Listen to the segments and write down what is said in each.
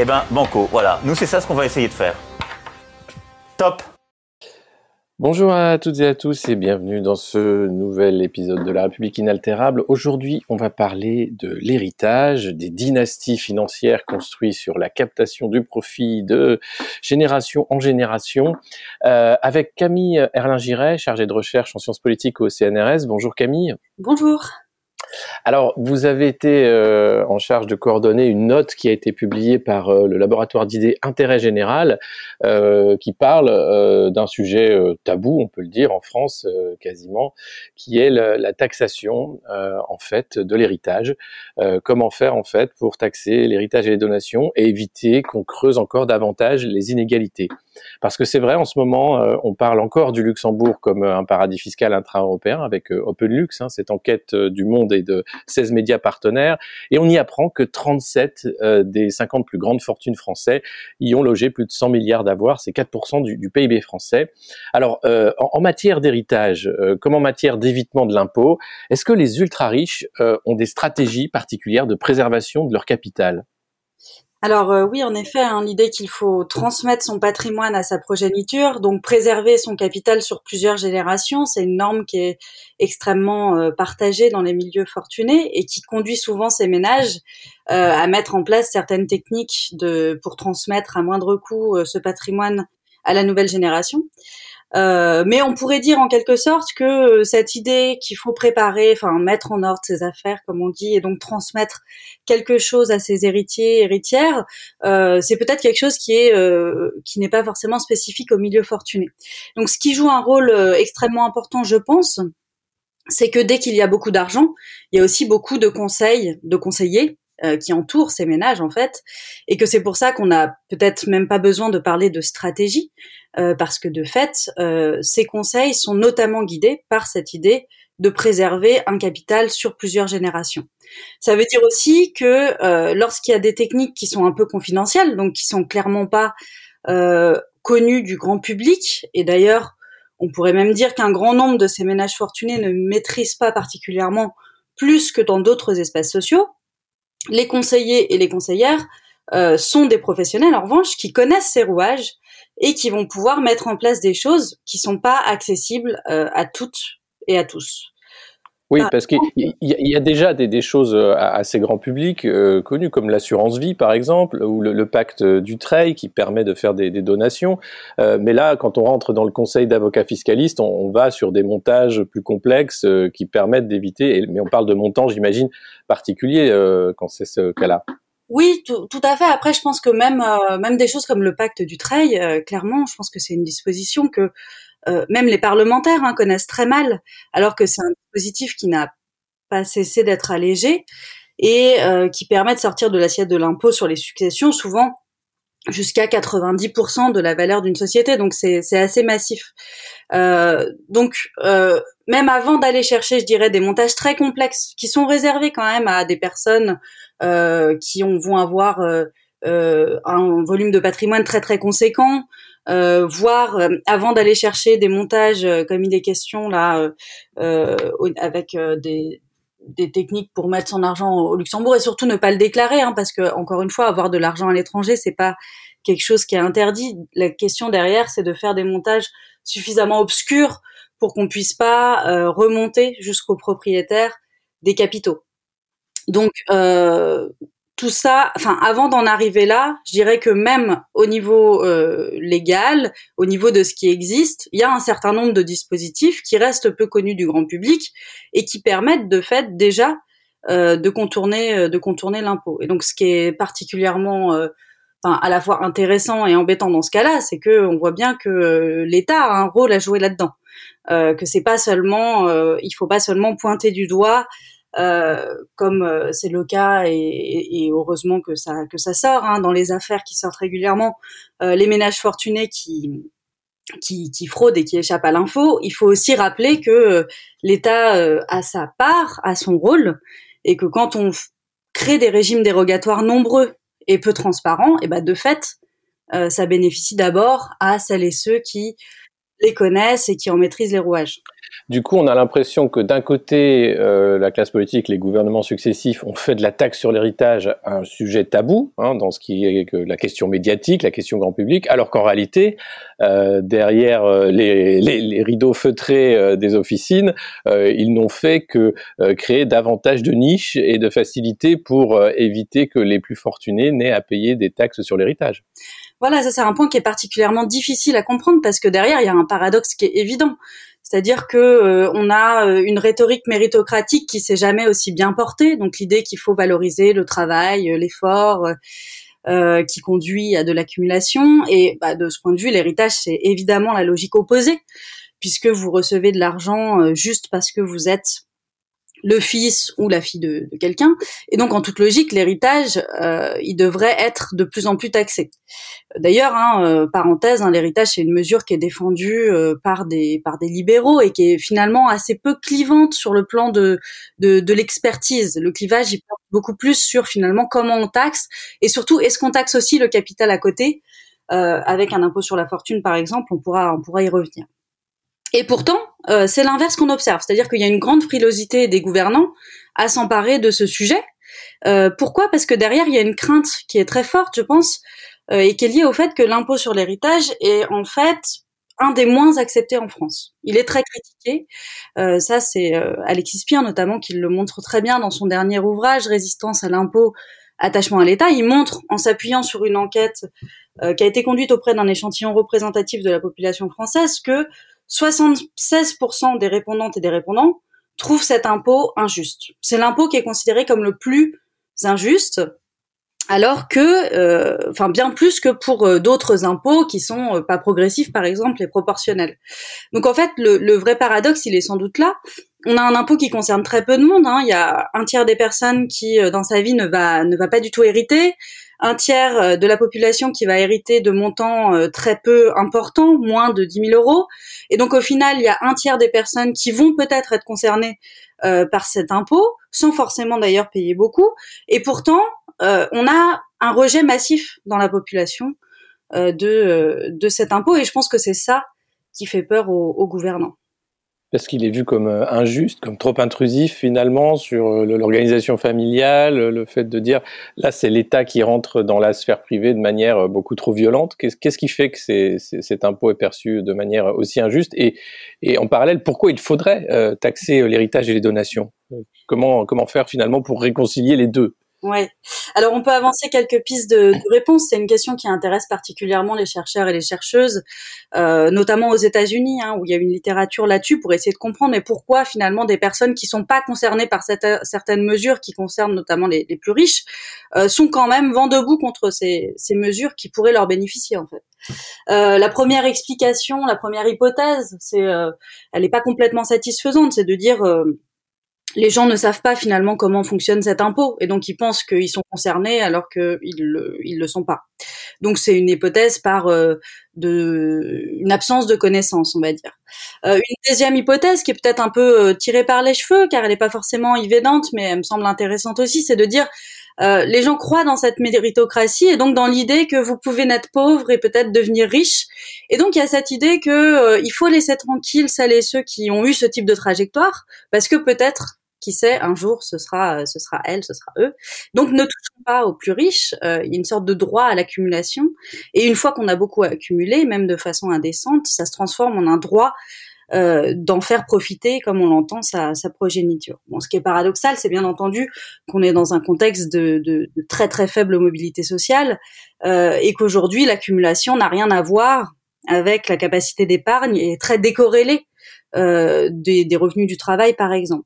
Eh ben, banco, voilà. Nous, c'est ça ce qu'on va essayer de faire. Top Bonjour à toutes et à tous et bienvenue dans ce nouvel épisode de La République inaltérable. Aujourd'hui, on va parler de l'héritage, des dynasties financières construites sur la captation du profit de génération en génération, euh, avec Camille Erlin-Giret, chargée de recherche en sciences politiques au CNRS. Bonjour Camille. Bonjour. Alors, vous avez été euh, en charge de coordonner une note qui a été publiée par euh, le laboratoire d'idées Intérêt Général, euh, qui parle d'un sujet tabou, on peut le dire, en France quasiment, qui est la, la taxation en fait de l'héritage. comment faire en fait pour taxer l'héritage et les donations et éviter qu'on creuse encore davantage les inégalités? Parce que c'est vrai, en ce moment, on parle encore du Luxembourg comme un paradis fiscal intra-européen avec OpenLux, hein, cette enquête du Monde et de 16 médias partenaires, et on y apprend que 37 euh, des 50 plus grandes fortunes français y ont logé plus de 100 milliards d'avoirs, c'est 4% du, PIB français. Alors, euh, en, matière d'héritage, euh, comme en matière d'évitement de l'impôt, est-ce que les ultra-riches ont des stratégies particulières de préservation de leur capital? Alors euh, oui, en effet, hein, l'idée qu'il faut transmettre son patrimoine à sa progéniture, donc préserver son capital sur plusieurs générations, c'est une norme qui est extrêmement euh, partagée dans les milieux fortunés et qui conduit souvent ces ménages euh, à mettre en place certaines techniques pour transmettre à moindre coût ce patrimoine à la nouvelle génération. Euh, mais on pourrait dire en quelque sorte que euh, cette idée qu'il faut préparer, enfin mettre en ordre ses affaires, comme on dit, et donc transmettre quelque chose à ses héritiers, héritières, euh, c'est peut-être quelque chose qui est euh, qui n'est pas forcément spécifique au milieu fortuné. Donc, ce qui joue un rôle euh, extrêmement important, je pense, c'est que dès qu'il y a beaucoup d'argent, il y a aussi beaucoup de conseils, de conseillers euh, qui entourent ces ménages en fait, et que c'est pour ça qu'on n'a peut-être même pas besoin de parler de stratégie, euh, parce que de fait, euh, ces conseils sont notamment guidés par cette idée de préserver un capital sur plusieurs générations. Ça veut dire aussi que lorsqu'il y a des techniques qui sont un peu confidentielles, donc qui sont clairement pas connues du grand public, et d'ailleurs, on pourrait même dire qu'un grand nombre de ces ménages fortunés ne maîtrisent pas particulièrement plus que dans d'autres espaces sociaux, les conseillers et les conseillères euh, sont des professionnels, en revanche, qui connaissent ces rouages et qui vont pouvoir mettre en place des choses qui sont pas accessibles euh, à toutes et à tous. Oui, parce qu'il y, a déjà des, choses euh, assez grand public euh, connues, comme l'assurance vie, par exemple, ou le, pacte du Treil qui permet de faire des, donations. Euh, mais là, quand on rentre dans le conseil d'avocats fiscalistes, on, va sur des montages plus complexes qui permettent d'éviter. Mais on parle de montants, j'imagine, particuliers quand c'est ce cas-là. Oui, tout, tout, à fait. Après, je pense que même même des choses comme le pacte du Treil, clairement, je pense que c'est une disposition que euh, même les parlementaires hein, connaissent très mal, alors que c'est un dispositif qui n'a pas cessé d'être allégé et euh, qui permet de sortir de l'assiette de l'impôt sur les successions, souvent jusqu'à 90% de la valeur d'une société. Donc c'est assez massif. Euh, donc euh, même avant d'aller chercher, je dirais, des montages très complexes qui sont réservés quand même à des personnes euh, qui ont, vont avoir euh, un volume de patrimoine très très conséquent, euh, voir euh, avant d'aller chercher des montages euh, comme il est question là avec des, des techniques pour mettre son argent au Luxembourg et surtout ne pas le déclarer hein, parce que encore une fois avoir de l'argent à l'étranger c'est pas quelque chose qui est interdit. La question derrière c'est de faire des montages suffisamment obscurs pour qu'on puisse pas remonter jusqu'au propriétaire des capitaux. Donc euh, tout ça, enfin, avant d'en arriver là, je dirais que même au niveau euh, légal, au niveau de ce qui existe, il y a un certain nombre de dispositifs qui restent peu connus du grand public et qui permettent de fait déjà euh, de contourner, euh, de contourner l'impôt. Et donc, ce qui est particulièrement, enfin, à la fois intéressant et embêtant dans ce cas-là, c'est que on voit bien que l'État a un rôle à jouer là-dedans, que c'est pas seulement, il faut pas seulement pointer du doigt comme c'est le cas et, heureusement que ça que ça sort hein, dans les affaires qui sortent régulièrement, les ménages fortunés qui qui, qui fraudent et qui échappent à l'info, il faut aussi rappeler que l'État a sa part, a son rôle, et que quand on crée des régimes dérogatoires nombreux et peu transparents, et ben de fait, euh, ça bénéficie d'abord à celles et ceux qui les connaissent et qui en maîtrisent les rouages. Du coup, on a l'impression que d'un côté, euh, la classe politique, les gouvernements successifs ont fait de la taxe sur l'héritage un sujet tabou hein, dans ce qui est la question médiatique, la question grand public, alors qu'en réalité, euh, derrière euh, les, rideaux feutrés des officines, ils n'ont fait que créer davantage de niches et de facilités pour éviter que les plus fortunés n'aient à payer des taxes sur l'héritage. Voilà, ça c'est un point qui est particulièrement difficile à comprendre parce que derrière il y a un paradoxe qui est évident. C'est-à-dire que euh, on a euh, une rhétorique méritocratique qui s'est jamais aussi bien portée. Donc l'idée qu'il faut valoriser le travail, euh, l'effort, qui conduit à de l'accumulation. Et bah, de ce point de vue, l'héritage c'est évidemment la logique opposée, puisque vous recevez de l'argent juste parce que vous êtes le fils ou la fille de, de quelqu'un. Et donc, en toute logique, l'héritage, euh, il devrait être de plus en plus taxé. D'ailleurs, hein, euh, parenthèse, hein, l'héritage, c'est une mesure qui est défendue euh, par des par des libéraux et qui est finalement assez peu clivante sur le plan de de, de l'expertise. Le clivage, il porte beaucoup plus sur finalement comment on taxe et surtout est-ce qu'on taxe aussi le capital à côté avec un impôt sur la fortune, par exemple. On pourra on pourra y revenir. Et pourtant, euh, c'est l'inverse qu'on observe, c'est-à-dire qu'il y a une grande frilosité des gouvernants à s'emparer de ce sujet. Euh, pourquoi? Parce que derrière, il y a une crainte qui est très forte, je pense, euh, et qui est liée au fait que l'impôt sur l'héritage est en fait un des moins acceptés en France. Il est très critiqué. ça, c'est Alexis Spire notamment qui le montre très bien dans son dernier ouvrage, Résistance à l'impôt, attachement à l'État. Il montre, en s'appuyant sur une enquête qui a été conduite auprès d'un échantillon représentatif de la population française, que 76% des répondantes et des répondants trouvent cet impôt injuste. C'est l'impôt qui est considéré comme le plus injuste, alors que, euh, enfin bien plus que pour euh, d'autres impôts qui sont euh, pas progressifs par exemple et proportionnels. Donc en fait, le, le, vrai paradoxe, il est sans doute là. On a un impôt qui concerne très peu de monde. Hein. Il y a un tiers des personnes qui, dans sa vie, ne va ne va pas du tout hériter un tiers euh, de la population qui va hériter de montants euh, très peu importants, moins de 10 000 euros. Et donc au final, il y a un tiers des personnes qui vont peut-être être concernées euh, par cet impôt, sans forcément d'ailleurs payer beaucoup. Et pourtant, on a un rejet massif dans la population de, de cet impôt. Et je pense que c'est ça qui fait peur aux gouvernants parce qu'il est vu comme euh, injuste, comme trop intrusif finalement sur euh, l'organisation familiale, le fait de dire là c'est l'État qui rentre dans la sphère privée de manière euh, beaucoup trop violente. Qu'est-ce qui fait que cet impôt est perçu de manière aussi injuste? Et, en parallèle, pourquoi il faudrait taxer l'héritage et les donations? Comment faire finalement pour réconcilier les deux? Ouais. Alors on peut avancer quelques pistes de, de réponse. C'est une question qui intéresse particulièrement les chercheurs et les chercheuses, euh, notamment aux États-Unis, hein, où il y a une littérature là-dessus pour essayer de comprendre mais pourquoi finalement des personnes qui sont pas concernées par certaines mesures qui concernent notamment les, les plus riches euh, sont quand même vent debout contre ces, ces, mesures qui pourraient leur bénéficier en fait. Euh, la première explication, la première hypothèse, c'est, euh, elle n'est pas complètement satisfaisante, c'est de dire euh, les gens ne savent pas finalement comment fonctionne cet impôt et donc ils pensent qu'ils sont concernés alors qu'ils le, ils le sont pas. Donc c'est une hypothèse par euh, de une absence de connaissance, on va dire. Euh, une deuxième hypothèse qui est peut-être un peu euh, tirée par les cheveux car elle n'est pas forcément évidente mais elle me semble intéressante aussi, c'est de dire euh, les gens croient dans cette méritocratie et donc dans l'idée que vous pouvez naître pauvre et peut-être devenir riche. Et donc il y a cette idée que euh, il faut laisser tranquille celles et ceux qui ont eu ce type de trajectoire parce que peut-être qui sait, un jour ce sera, ce sera elle, ce sera eux. Donc ne touchons pas aux plus riches. Euh, il y a une sorte de droit à l'accumulation. Et une fois qu'on a beaucoup accumulé, même de façon indécente, ça se transforme en un droit euh, d'en faire profiter, comme on l'entend, sa, sa, progéniture. Bon, ce qui est paradoxal, c'est bien entendu qu'on est dans un contexte de, de, de très très faible mobilité sociale euh, et qu'aujourd'hui l'accumulation n'a rien à voir avec la capacité d'épargne et est très décorrélée euh, des, des revenus du travail, par exemple.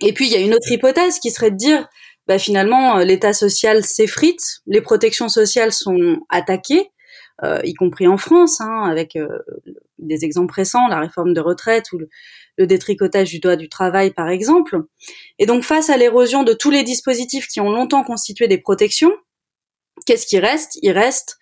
Et puis il y a une autre hypothèse qui serait de dire, bah, finalement, euh, l'État social s'effrite, les protections sociales sont attaquées, euh, y compris en France, hein, avec euh, des exemples récents, la réforme de retraite ou le détricotage du droit du travail, par exemple. Et donc, face à l'érosion de tous les dispositifs qui ont longtemps constitué des protections, qu'est-ce qui reste? Il reste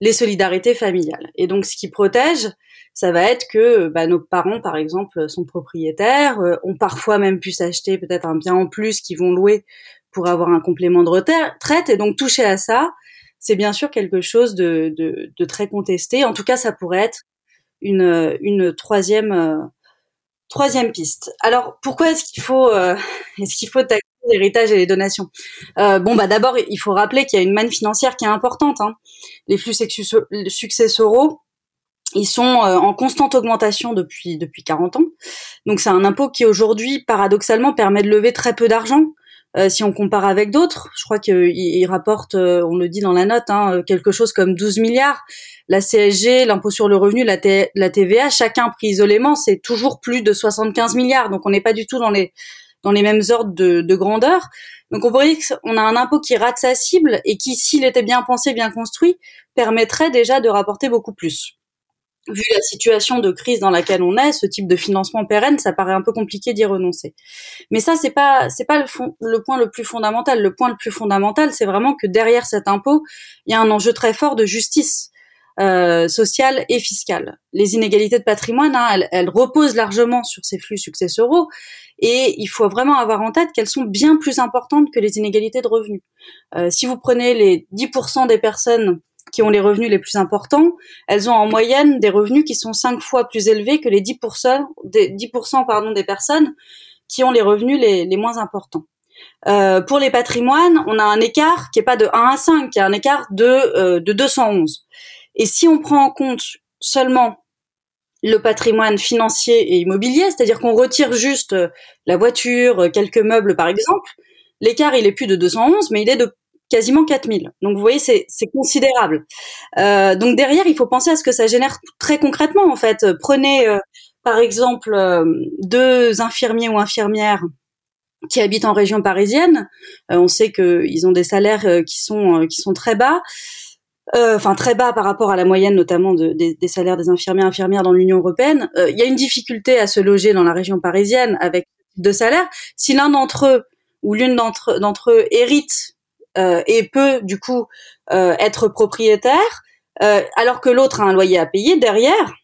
les solidarités familiales. Et donc, ce qui protège, ça va être que bah, nos parents, par exemple, sont propriétaires, euh, ont parfois même pu s'acheter peut-être un bien en plus qu'ils vont louer pour avoir un complément de retraite. Et donc, toucher à ça, c'est bien sûr quelque chose de, de, de, très contesté. En tout cas, ça pourrait être une, une troisième euh, troisième piste. Alors, pourquoi est-ce qu'il faut euh, est-ce qu'il faut taxer l'héritage et les donations? Euh, Bon, bah d'abord, il faut rappeler qu'il y a une manne financière qui est importante. Hein. Les flux successoraux, ils sont euh, en constante augmentation depuis depuis 40 ans. Donc c'est un impôt qui aujourd'hui, paradoxalement, permet de lever très peu d'argent. Euh, si on compare avec d'autres, je crois qu'il rapporte, euh, on le dit dans la note, hein, quelque chose comme 12 milliards. La CSG, l'impôt sur le revenu, la, la TVA, chacun pris isolément, c'est toujours plus de 75 milliards. Donc on n'est pas du tout dans les dans les mêmes ordres de, de grandeur. Donc on pourrait dire qu'on a un impôt qui rate sa cible et qui, s'il était bien pensé, bien construit, permettrait déjà de rapporter beaucoup plus vu la situation de crise dans laquelle on est, ce type de financement pérenne, ça paraît un peu compliqué d'y renoncer. Mais ça, c'est pas, c'est pas le, fond, le point le plus fondamental. Le point le plus fondamental, c'est vraiment que derrière cet impôt, il y a un enjeu très fort de justice euh, sociale et fiscale. Les inégalités de patrimoine, hein, elles, elles, reposent largement sur ces flux successoraux, et il faut vraiment avoir en tête qu'elles sont bien plus importantes que les inégalités de revenus. Euh, si vous prenez les 10% des personnes qui ont les revenus les plus importants, elles ont en moyenne des revenus qui sont cinq fois plus élevés que les 10%, des, 10% pardon, des personnes qui ont les revenus les, les moins importants. Euh, pour les patrimoines, on a un écart qui est pas de 1 à 5, qui est un écart de, euh, de 211. Et si on prend en compte seulement le patrimoine financier et immobilier, c'est-à-dire qu'on retire juste euh, la voiture, euh, quelques meubles par exemple, l'écart il est plus de 211, mais il est de quasiment 4000. Donc vous voyez, c'est considérable. Euh, donc derrière, il faut penser à ce que ça génère très concrètement en fait. Prenez euh, par exemple euh, deux infirmiers ou infirmières qui habitent en région parisienne. On sait qu'ils ont des salaires qui sont très bas. Enfin très bas par rapport à la moyenne notamment de, des, salaires des infirmiers infirmières dans l'Union européenne. Il y a une difficulté à se loger dans la région parisienne avec deux salaires. Si l'un d'entre eux ou l'une d'entre eux hérite et peut du coup euh, être propriétaire, euh, alors que l'autre a un loyer à payer, derrière,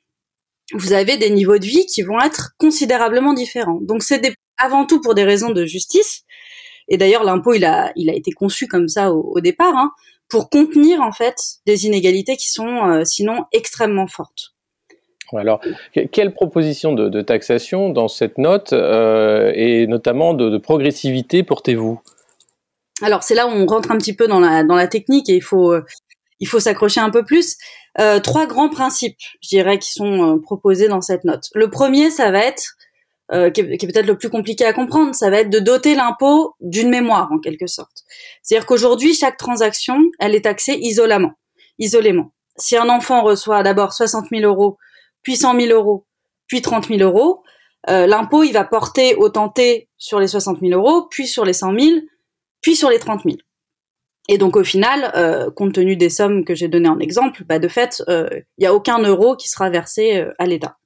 vous avez des niveaux de vie qui vont être considérablement différents. Donc c'est avant tout pour des raisons de justice. Et d'ailleurs, l'impôt, il a, il a été conçu comme ça au, départ, hein, pour contenir en fait des inégalités qui sont euh, sinon extrêmement fortes. Alors, quelle proposition de, taxation dans cette note euh, et notamment de progressivité portez-vous? Alors c'est là où on rentre un petit peu dans la dans la technique et il faut euh, faut s'accrocher un peu plus. Euh, trois grands principes, je dirais, qui sont euh, proposés dans cette note. Le premier, ça va être qui est, peut-être le plus compliqué à comprendre, ça va être de doter l'impôt d'une mémoire en quelque sorte. C'est-à-dire qu'aujourd'hui, chaque transaction, elle est taxée isolément. Isolément. Si un enfant reçoit d'abord 60 000 euros, puis 100 000 euros, puis 30 000 euros, l'impôt il va porter au tenté sur les 60 000 euros, puis sur les 100 000, puis sur les 30 000. Et donc au final, euh, compte tenu des sommes que j'ai données en exemple, bah, de fait, il euh, n'y a aucun euro qui sera versé euh, à l'État.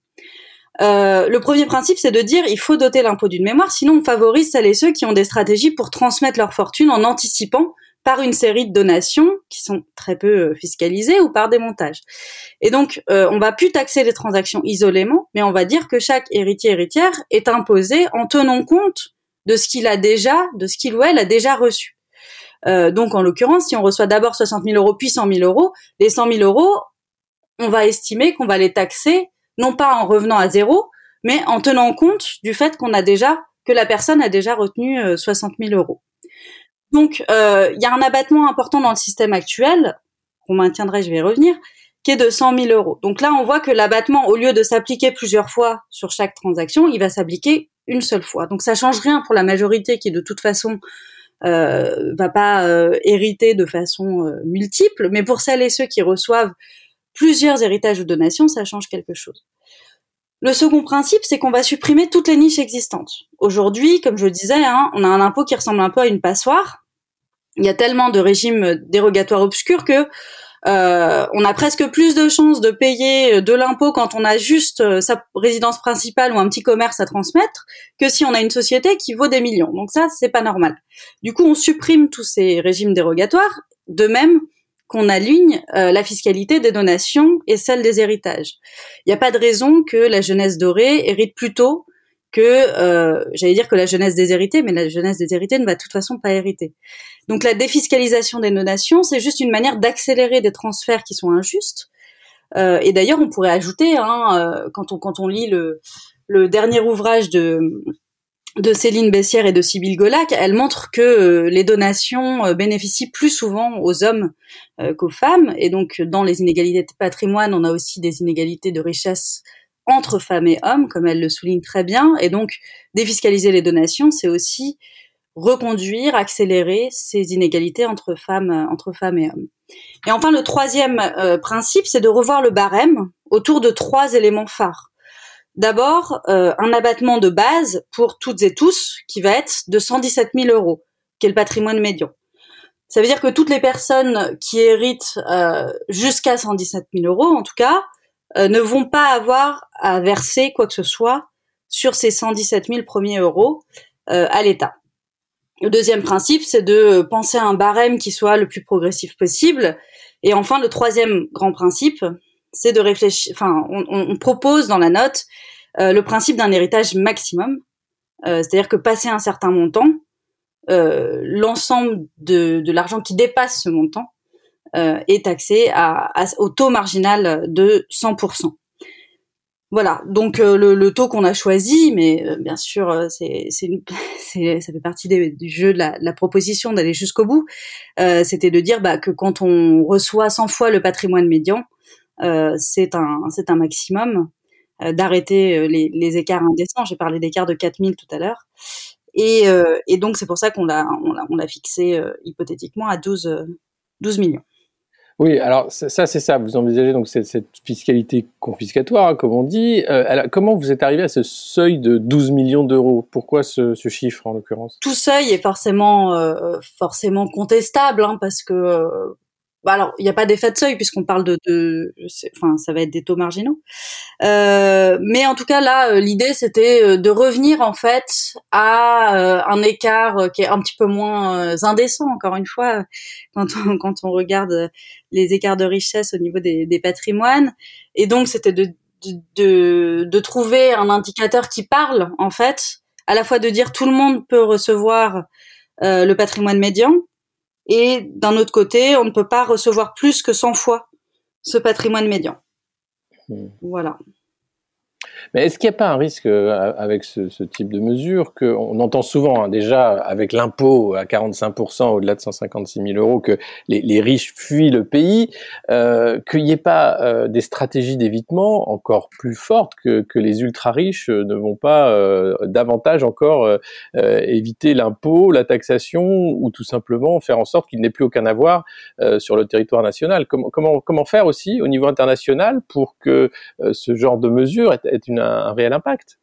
Euh, le premier principe, c'est de dire il faut doter l'impôt d'une mémoire, sinon on favorise celles et ceux qui ont des stratégies pour transmettre leur fortune en anticipant par une série de donations qui sont très peu fiscalisées ou par des montages. Et donc, euh, on va plus taxer les transactions isolément, mais on va dire que chaque héritier héritière est imposé en tenant compte de ce qu'il a déjà, de ce qu'il ou elle a déjà reçu. Euh, donc en l'occurrence, si on reçoit d'abord 60 000 euros puis 100 000 euros, les 100 000 euros, on va estimer qu'on va les taxer non pas en revenant à zéro, mais en tenant compte du fait qu'on a déjà que la personne a déjà retenu 60 euh, 000 euros. Donc euh, il y a un abattement important dans le système actuel qu'on maintiendrait, je vais revenir, qui est de 100 000 euros. Donc là, on voit que l'abattement, au lieu de s'appliquer plusieurs fois sur chaque transaction, il va s'appliquer une seule fois. Donc ça change rien pour la majorité qui de toute façon euh, va pas euh, hériter de façon euh, multiple, mais pour celles et ceux qui reçoivent plusieurs héritages ou donations, ça change quelque chose. Le second principe, c'est qu'on va supprimer toutes les niches existantes. Aujourd'hui, comme je disais, hein, on a un impôt qui ressemble un peu à une passoire. Il y a tellement de régimes dérogatoires obscurs que euh, on a presque plus de chances de payer de l'impôt quand on a juste euh, sa résidence principale ou un petit commerce à transmettre que si on a une société qui vaut des millions. Donc ça, c'est pas normal. Du coup, on supprime tous ces régimes dérogatoires, de même qu'on aligne euh, la fiscalité des donations et celle des héritages. Il n'y a pas de raison que la jeunesse dorée hérite plus tôt que, euh, j'allais dire que la jeunesse déshéritée, mais la jeunesse déshéritée ne va de toute façon pas hériter. Donc la défiscalisation des donations, c'est juste une manière d'accélérer des transferts qui sont injustes. Euh, et d'ailleurs, on pourrait ajouter, hein, euh, quand on quand on lit le, le dernier ouvrage de de Céline Bessière et de Sybille Golac, elle montre que euh, les donations euh, bénéficient plus souvent aux hommes qu'aux femmes. Et donc, dans les inégalités de patrimoine, on a aussi des inégalités de richesse entre femmes et hommes, comme elle le souligne très bien. Et donc, défiscaliser les donations, c'est aussi reconduire, accélérer ces inégalités entre femmes, entre femmes et hommes. Et enfin, le troisième euh, principe, c'est de revoir le barème autour de trois éléments phares. D'abord, euh, un abattement de base pour toutes et tous qui va être de 117 000 euros, qui est le patrimoine médian. Ça veut dire que toutes les personnes qui héritent euh, jusqu'à 117 000 euros, en tout cas, euh, ne vont pas avoir à verser quoi que ce soit sur ces 117 000 premiers euros euh, à l'État. Le deuxième principe, c'est de penser à un barème qui soit le plus progressif possible. Et enfin, le troisième grand principe, c'est de réfléchir. Enfin, on, on, propose dans la note euh, le principe d'un héritage maximum, euh, c'est-à-dire que passer un certain montant, euh, l'ensemble de, de l'argent qui dépasse ce montant est taxé à, au taux marginal de 100%. Voilà, donc euh, le, taux qu'on a choisi, mais euh, bien sûr, c'est, c'est, ça fait partie du jeu de la, proposition d'aller jusqu'au bout. c'était de dire bah, que quand on reçoit 100 fois le patrimoine médian, c'est un, c'est un maximum d'arrêter les, les, écarts indécents. J'ai parlé d'écarts de 4000 tout à l'heure. Et, et donc c'est pour ça qu'on l'a, on l'a, on l'a fixé hypothétiquement à 12, 12 millions. Oui, alors ça, c'est ça. Vous envisagez donc cette, fiscalité confiscatoire, hein, comme on dit. Euh, comment vous êtes arrivé à ce seuil de 12 millions d'euros? Pourquoi ce, ce, chiffre en l'occurrence? Tout seuil est forcément euh, forcément contestable, hein, parce que euh, bah, alors, il n'y a pas d'effet de seuil puisqu'on parle de, de enfin, ça va être des taux marginaux. Euh, mais en tout cas, là, euh, l'idée c'était euh, de revenir en fait à un écart qui est un petit peu moins indécent. Encore une fois, quand on, quand on regarde les écarts de richesse au niveau des, des patrimoines, et donc c'était de, de, de trouver un indicateur qui parle en fait, à la fois de dire tout le monde peut recevoir le patrimoine médian, et d'un autre côté, on ne peut pas recevoir plus que 100 fois ce patrimoine médian. Hmm. Voilà. Mais est-ce qu'il n'y a pas un risque euh, avec ce, type de mesure qu'on entend souvent hein, déjà avec l'impôt à 45% au-delà de 156 000 euros que les, riches fuient le pays, euh, qu'il n'y ait pas euh, des stratégies d'évitement encore plus fortes que, que les ultra riches ne vont pas euh, davantage encore éviter l'impôt, la taxation ou tout simplement faire en sorte qu'il n'ait plus aucun avoir sur le territoire national? Comment, comment, comment faire aussi au niveau international pour que ce genre de mesure ait, ait une un, réel impact.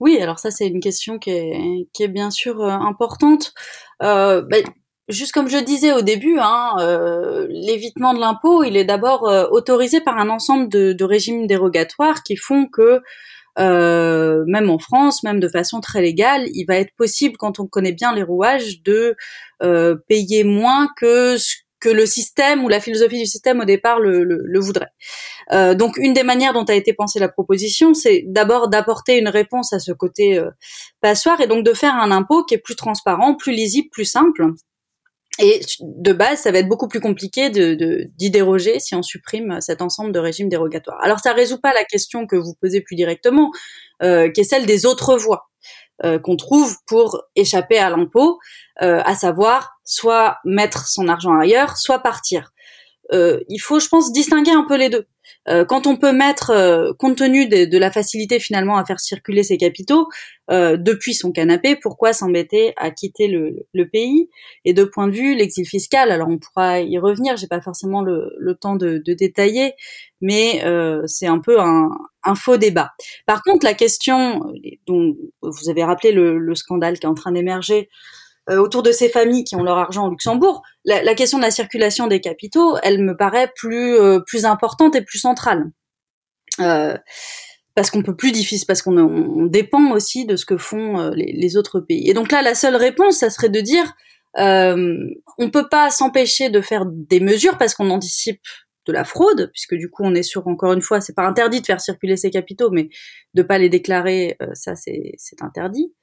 Oui, alors ça c'est une question qui est, bien sûr euh, importante. Euh, bah, juste comme je disais au début, hein, euh, l'évitement de l'impôt, il est d'abord autorisé par un ensemble de, de, régimes dérogatoires qui font que même en France, même de façon très légale, il va être possible, quand on connaît bien les rouages, de payer moins que ce que le système ou la philosophie du système au départ le, le, voudrait. Euh, donc une des manières dont a été pensée la proposition, c'est d'abord d'apporter une réponse à ce côté euh, passoire et donc de faire un impôt qui est plus transparent, plus lisible, plus simple. Et de base, ça va être beaucoup plus compliqué de, d'y déroger si on supprime cet ensemble de régimes dérogatoires. Alors ça résout pas la question que vous posez plus directement, euh, qui est celle des autres voies. Euh, qu'on trouve pour échapper à l'impôt, euh, à savoir soit mettre son argent ailleurs, soit partir. Euh, il faut, je pense, distinguer un peu les deux. Euh, quand on peut mettre, euh, compte tenu de, la facilité finalement à faire circuler ses capitaux euh, depuis son canapé, pourquoi s'embêter à quitter le, pays? Et de point de vue l'exil fiscal, alors on pourra y revenir. J'ai pas forcément le, temps de, détailler, mais c'est un peu un, un, faux débat. Par contre, la question dont vous avez rappelé le, le scandale qui est en train d'émerger autour de ces familles qui ont leur argent au Luxembourg, la, question de la circulation des capitaux, elle me paraît plus plus importante et plus centrale. parce qu'on peut plus difficile, parce qu'on dépend aussi de ce que font les, les, autres pays. Et donc là, la seule réponse, ça serait de dire, euh, on peut pas s'empêcher de faire des mesures parce qu'on anticipe de la fraude, puisque du coup on est sûr encore une fois, c'est pas interdit de faire circuler ces capitaux, mais de pas les déclarer, euh, ça c'est interdit.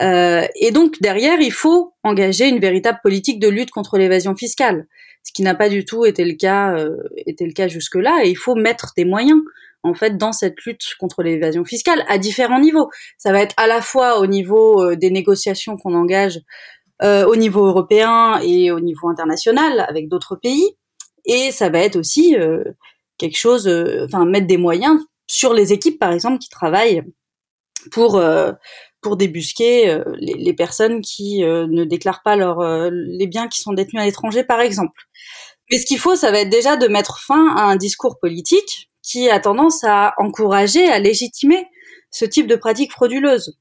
Euh, et donc derrière, il faut engager une véritable politique de lutte contre l'évasion fiscale, ce qui n'a pas du tout été le cas, euh, était le cas jusque-là, et il faut mettre des moyens en fait dans cette lutte contre l'évasion fiscale à différents niveaux. Ça va être à la fois au niveau euh, des négociations qu'on engage euh, au niveau européen et au niveau international avec d'autres pays. Et ça va être aussi euh, quelque chose, euh, enfin mettre des moyens sur les équipes par exemple qui travaillent pour pour débusquer les, les, personnes qui ne déclarent pas leurs les biens qui sont détenus à l'étranger par exemple. Mais ce qu'il faut, ça va être déjà de mettre fin à un discours politique qui a tendance à encourager, à légitimer ce type de pratiques frauduleuses.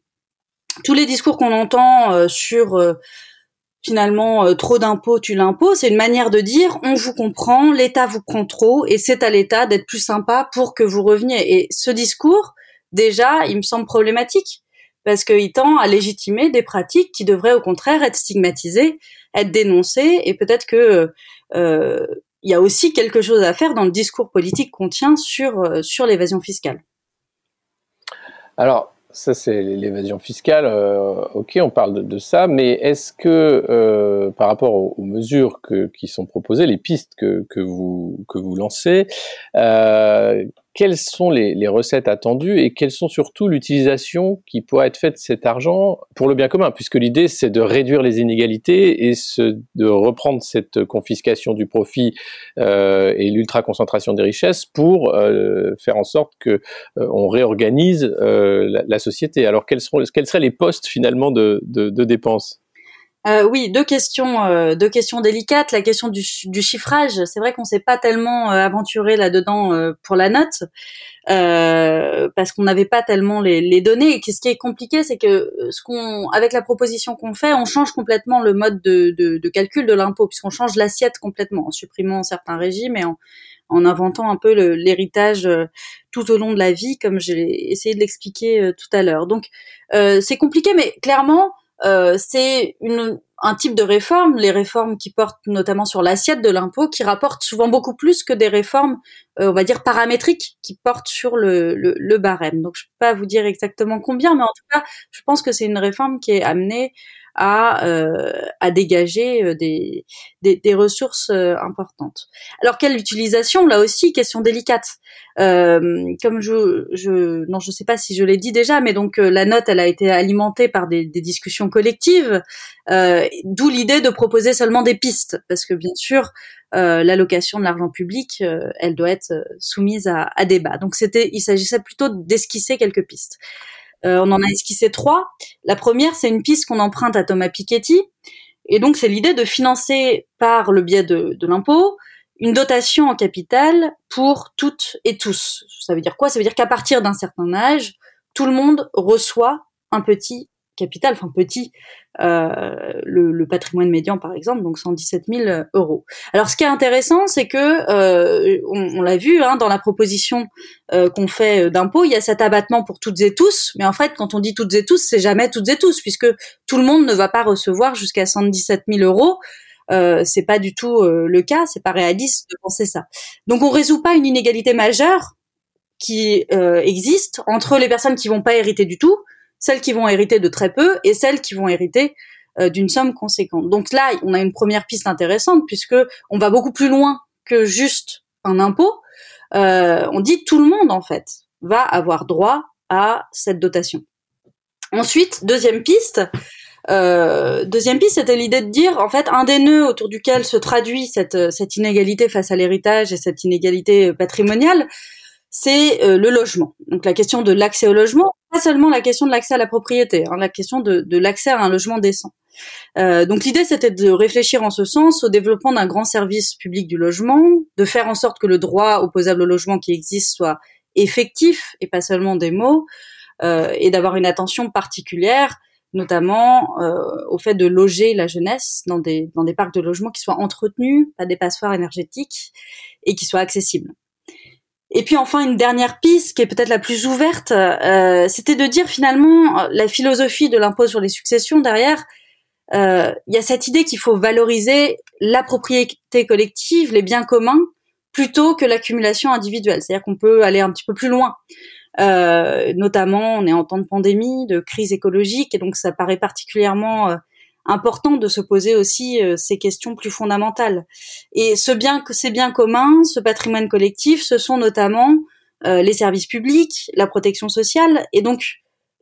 Tous les discours qu'on entend sur finalement euh, trop d'impôts tu l'impôt, c'est une manière de dire on vous comprend, l'État vous prend trop et c'est à l'État d'être plus sympa pour que vous reveniez. Et ce discours, déjà, il me semble problématique parce qu'il tend à légitimer des pratiques qui devraient au contraire être stigmatisées, être dénoncées et peut-être que euh, il y a aussi quelque chose à faire dans le discours politique qu'on tient sur euh, sur l'évasion fiscale. Alors, ça, c'est l'évasion fiscale. Euh, ok, on parle de, ça, mais est-ce que, euh, par rapport aux, mesures qui sont proposées, les pistes que, que, vous, que vous lancez, euh, quelles sont les, recettes attendues et quelles sont surtout l'utilisation qui pourrait être faite de cet argent pour le bien commun, puisque l'idée c'est de réduire les inégalités et de reprendre cette confiscation du profit euh, et l'ultra concentration des richesses pour euh, faire en sorte que euh, on réorganise la, société. Alors quels, seront, quels seraient les postes finalement de dépenses? Euh, oui, deux questions, euh, deux questions délicates. La question du, chiffrage, c'est vrai qu'on s'est pas tellement euh, aventuré là-dedans euh, pour la note parce qu'on n'avait pas tellement les, données. Et ce qui est compliqué, c'est que avec la proposition qu'on fait, on change complètement le mode de, de, de calcul de l'impôt puisqu'on change l'assiette complètement en supprimant certains régimes et en, en inventant un peu l'héritage tout au long de la vie, comme j'ai essayé de l'expliquer tout à l'heure. Donc c'est compliqué, mais clairement euh, c'est un type de réforme, les réformes qui portent notamment sur l'assiette de l'impôt, qui rapportent souvent beaucoup plus que des réformes, euh, on va dire, paramétriques, qui portent sur le, barème. Donc je peux pas vous dire exactement combien, mais en tout cas, je pense que c'est une réforme qui est amenée à, euh, dégager euh, des, ressources importantes. Alors quelle utilisation? Là aussi, question délicate. Comme je, je, non, je sais pas si je l'ai dit déjà, mais donc la note, elle a été alimentée par des discussions collectives, d'où l'idée de proposer seulement des pistes, parce que bien sûr, euh, l'allocation de l'argent public, elle doit être soumise à, débat. Donc c'était, il s'agissait plutôt d'esquisser quelques pistes. Euh, on en a esquissé trois. La première, c'est une piste qu'on emprunte à Thomas Piketty. Et donc, c'est l'idée de financer par le biais de, de l'impôt une dotation en capital pour toutes et tous. Ça veut dire quoi? Ça veut dire qu'à partir d'un certain âge, tout le monde reçoit un petit capital, enfin petit, euh, le, patrimoine médian par exemple, donc 117 000 euros. Alors ce qui est intéressant, c'est que euh, on, l'a vu hein, dans la proposition euh, qu'on fait d'impôt, il y a cet abattement pour toutes et tous, mais en fait quand on dit toutes et tous, c'est jamais toutes et tous, puisque tout le monde ne va pas recevoir jusqu'à 117 000 euros. Euh, c'est pas du tout le cas, c'est pas réaliste de penser ça. Donc on résout pas une inégalité majeure qui existe entre les personnes qui vont pas hériter du tout celles qui vont hériter de très peu et celles qui vont hériter euh, d'une somme conséquente. Donc là, on a une première piste intéressante puisque on va beaucoup plus loin que juste un impôt. Euh, on dit tout le monde en fait va avoir droit à cette dotation. Ensuite, deuxième piste. Euh, deuxième piste, c'était l'idée de dire, en fait, un des nœuds autour duquel se traduit cette, inégalité face à l'héritage et cette inégalité patrimoniale, c'est le logement. Donc la question de l'accès au logement, pas seulement la question de l'accès à la propriété, hein, la question de, de l'accès à un logement décent. Euh, donc l'idée c'était de réfléchir en ce sens au développement d'un grand service public du logement, de faire en sorte que le droit opposable au logement qui existe soit effectif et pas seulement des mots, euh, et d'avoir une attention particulière notamment euh, au fait de loger la jeunesse dans des, dans parcs de logement qui soient entretenus, pas des passoires énergétiques, et qui soient accessibles. Et puis enfin une dernière piste qui est peut-être la plus ouverte, euh, c'était de dire finalement la philosophie de l'impôt sur les successions derrière. Euh, il y a cette idée qu'il faut valoriser la propriété collective, les biens communs, plutôt que l'accumulation individuelle. C'est-à-dire qu'on peut aller un petit peu plus loin. Euh, notamment, on est en temps de pandémie, de crise écologique, et donc ça paraît particulièrement euh, important de se poser aussi euh, ces questions plus fondamentales. Et ce bien, ces biens communs, ce patrimoine collectif, ce sont notamment les services publics, la protection sociale, et donc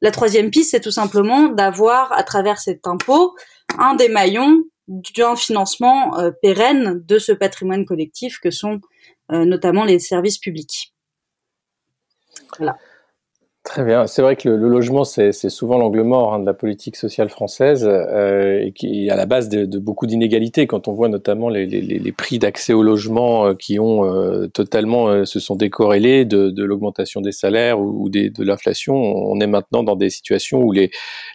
la troisième piste, c'est tout simplement d'avoir, à travers cet impôt, un des maillons d'un financement pérenne de ce patrimoine collectif que sont notamment les services publics. Voilà. Très bien. C'est vrai que le, logement, c'est souvent l'angle mort hein, de la politique sociale française euh, et qui est à la base de, beaucoup d'inégalités. Quand on voit notamment les, prix d'accès au logement euh, qui ont euh, totalement se sont décorrélés de, l'augmentation des salaires ou, de l'inflation, on est maintenant dans des situations où les,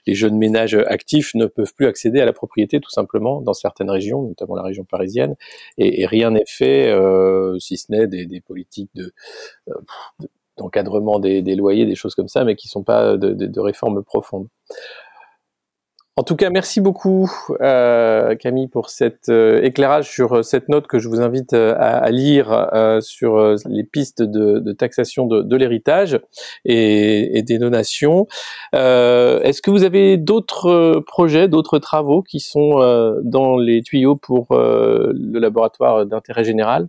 jeunes ménages actifs ne peuvent plus accéder à la propriété tout simplement dans certaines régions, notamment la région parisienne, et, rien n'est fait si ce n'est des, politiques de d'encadrement des, loyers, des choses comme ça, mais qui ne sont pas de, réformes profondes. En tout cas, merci beaucoup euh, Camille pour cet euh, éclairage sur euh, cette note que je vous invite à, lire sur les pistes de, taxation de, l'héritage et, des donations. Est-ce que vous avez d'autres projets, d'autres travaux qui sont dans les tuyaux pour le laboratoire d'intérêt général?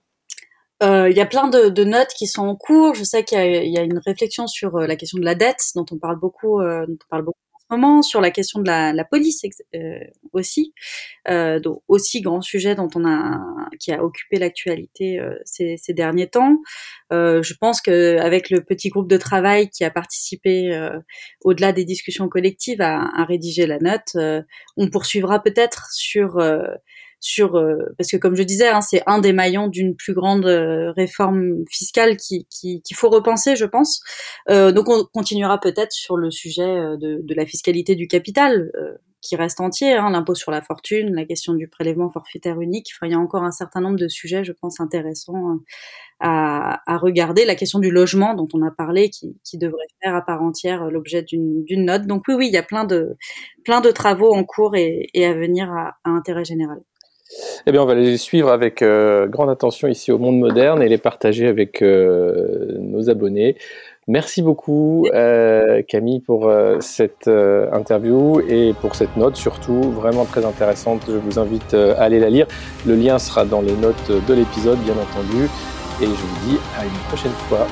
Euh, il y a plein de, notes qui sont en cours. Je sais qu'il y, a une réflexion sur euh, la question de la dette, dont on parle beaucoup, euh, dont on parle beaucoup en ce moment, sur la question de la, police aussi, donc aussi grand sujet dont on a qui a occupé l'actualité ces, derniers temps. je pense qu'avec le petit groupe de travail qui a participé au-delà des discussions collectives à rédiger la note, on poursuivra peut-être sur sur euh, parce que comme je disais, hein, c'est un des maillons d'une plus grande euh, réforme fiscale qui qu'il faut repenser, je pense. Euh, donc on continuera peut-être sur le sujet de, de, la fiscalité du capital qui reste entier, hein, l'impôt sur la fortune, la question du prélèvement forfaitaire unique. Il y a encore un certain nombre de sujets, je pense, intéressants à, à regarder. La question du logement dont on a parlé, qui, qui devrait faire à part entière l'objet d'une note. Donc oui, oui, il y a plein de plein de travaux en cours et, et à venir à, à intérêt général. Eh bien, on va les suivre avec euh, grande attention ici au Monde Moderne et les partager avec euh, nos abonnés. Merci beaucoup, euh, Camille, pour cette interview et pour cette note, surtout vraiment très intéressante. Je vous invite à aller la lire. Le lien sera dans les notes de l'épisode, bien entendu. Et je vous dis à une prochaine fois.